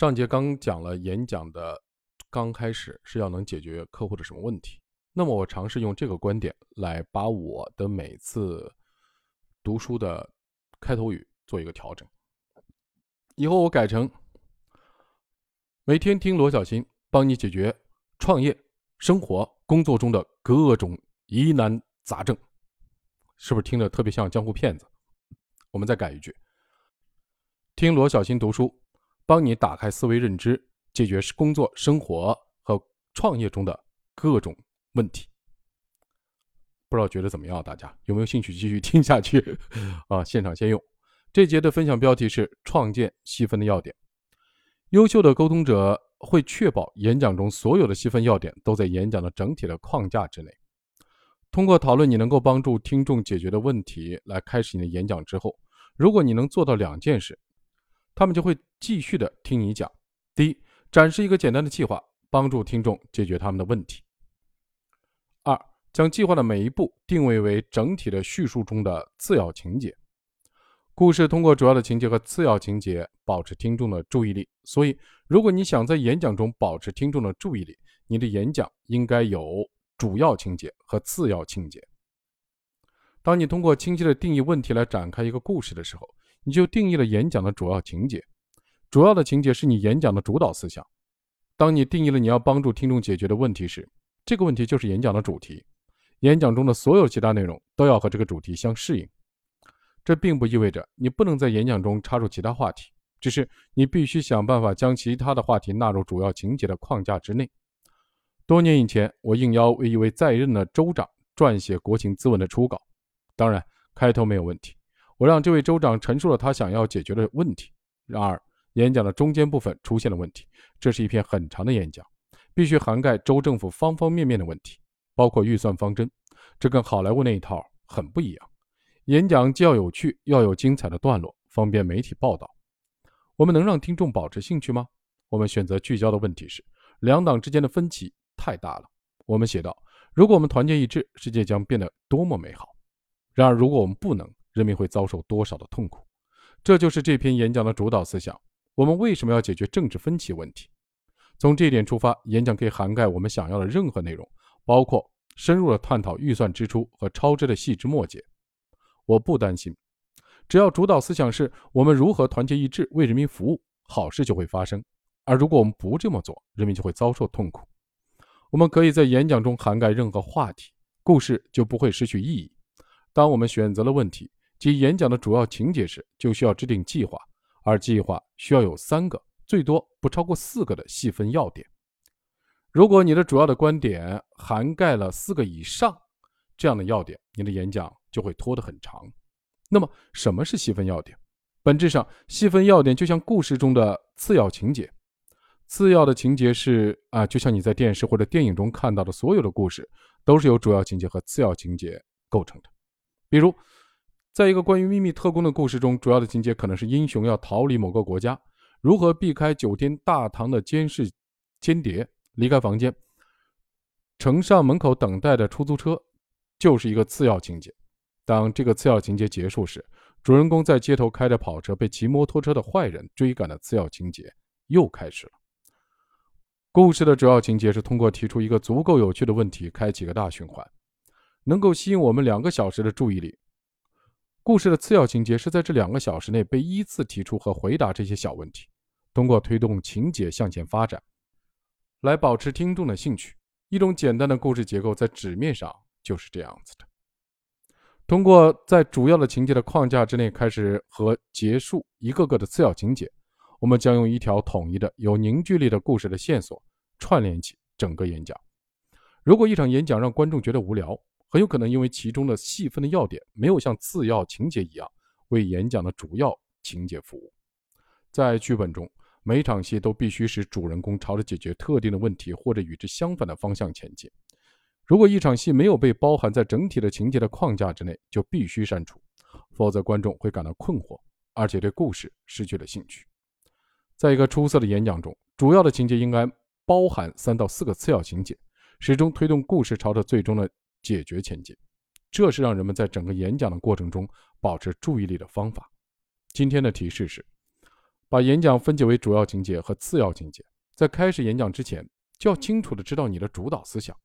上节刚讲了演讲的刚开始是要能解决客户的什么问题，那么我尝试用这个观点来把我的每次读书的开头语做一个调整。以后我改成每天听罗小新帮你解决创业、生活、工作中的各种疑难杂症，是不是听着特别像江湖骗子？我们再改一句：听罗小新读书。帮你打开思维认知，解决工作、生活和创业中的各种问题。不知道觉得怎么样？大家有没有兴趣继续听下去？啊，现场先用。这节的分享标题是“创建细分的要点”。优秀的沟通者会确保演讲中所有的细分要点都在演讲的整体的框架之内。通过讨论你能够帮助听众解决的问题来开始你的演讲之后，如果你能做到两件事。他们就会继续的听你讲。第一，展示一个简单的计划，帮助听众解决他们的问题；二，将计划的每一步定位为整体的叙述中的次要情节。故事通过主要的情节和次要情节保持听众的注意力。所以，如果你想在演讲中保持听众的注意力，你的演讲应该有主要情节和次要情节。当你通过清晰的定义问题来展开一个故事的时候，你就定义了演讲的主要情节，主要的情节是你演讲的主导思想。当你定义了你要帮助听众解决的问题时，这个问题就是演讲的主题。演讲中的所有其他内容都要和这个主题相适应。这并不意味着你不能在演讲中插入其他话题，只是你必须想办法将其他的话题纳入主要情节的框架之内。多年以前，我应邀为一位在任的州长撰写国情咨文的初稿，当然开头没有问题。我让这位州长陈述了他想要解决的问题。然而，演讲的中间部分出现了问题。这是一篇很长的演讲，必须涵盖州政府方方面面的问题，包括预算方针。这跟好莱坞那一套很不一样。演讲既要有趣，要有精彩的段落，方便媒体报道。我们能让听众保持兴趣吗？我们选择聚焦的问题是：两党之间的分歧太大了。我们写道：如果我们团结一致，世界将变得多么美好。然而，如果我们不能，人民会遭受多少的痛苦？这就是这篇演讲的主导思想。我们为什么要解决政治分歧问题？从这一点出发，演讲可以涵盖我们想要的任何内容，包括深入的探讨预算支出和超支的细枝末节。我不担心，只要主导思想是我们如何团结一致为人民服务，好事就会发生。而如果我们不这么做，人民就会遭受痛苦。我们可以在演讲中涵盖任何话题，故事就不会失去意义。当我们选择了问题及演讲的主要情节时，就需要制定计划，而计划需要有三个，最多不超过四个的细分要点。如果你的主要的观点涵盖了四个以上这样的要点，你的演讲就会拖得很长。那么，什么是细分要点？本质上，细分要点就像故事中的次要情节。次要的情节是啊，就像你在电视或者电影中看到的所有的故事，都是由主要情节和次要情节构成的。比如，在一个关于秘密特工的故事中，主要的情节可能是英雄要逃离某个国家，如何避开酒店大堂的监视间谍，离开房间，乘上门口等待的出租车，就是一个次要情节。当这个次要情节结束时，主人公在街头开着跑车被骑摩托车的坏人追赶的次要情节又开始了。故事的主要情节是通过提出一个足够有趣的问题，开启个大循环。能够吸引我们两个小时的注意力。故事的次要情节是在这两个小时内被依次提出和回答这些小问题，通过推动情节向前发展，来保持听众的兴趣。一种简单的故事结构在纸面上就是这样子的。通过在主要的情节的框架之内开始和结束一个个的次要情节，我们将用一条统一的、有凝聚力的故事的线索串联起整个演讲。如果一场演讲让观众觉得无聊，很有可能因为其中的细分的要点没有像次要情节一样为演讲的主要情节服务。在剧本中，每场戏都必须使主人公朝着解决特定的问题或者与之相反的方向前进。如果一场戏没有被包含在整体的情节的框架之内，就必须删除，否则观众会感到困惑，而且对故事失去了兴趣。在一个出色的演讲中，主要的情节应该包含三到四个次要情节，始终推动故事朝着最终的。解决前进，这是让人们在整个演讲的过程中保持注意力的方法。今天的提示是：把演讲分解为主要情节和次要情节。在开始演讲之前，就要清楚的知道你的主导思想。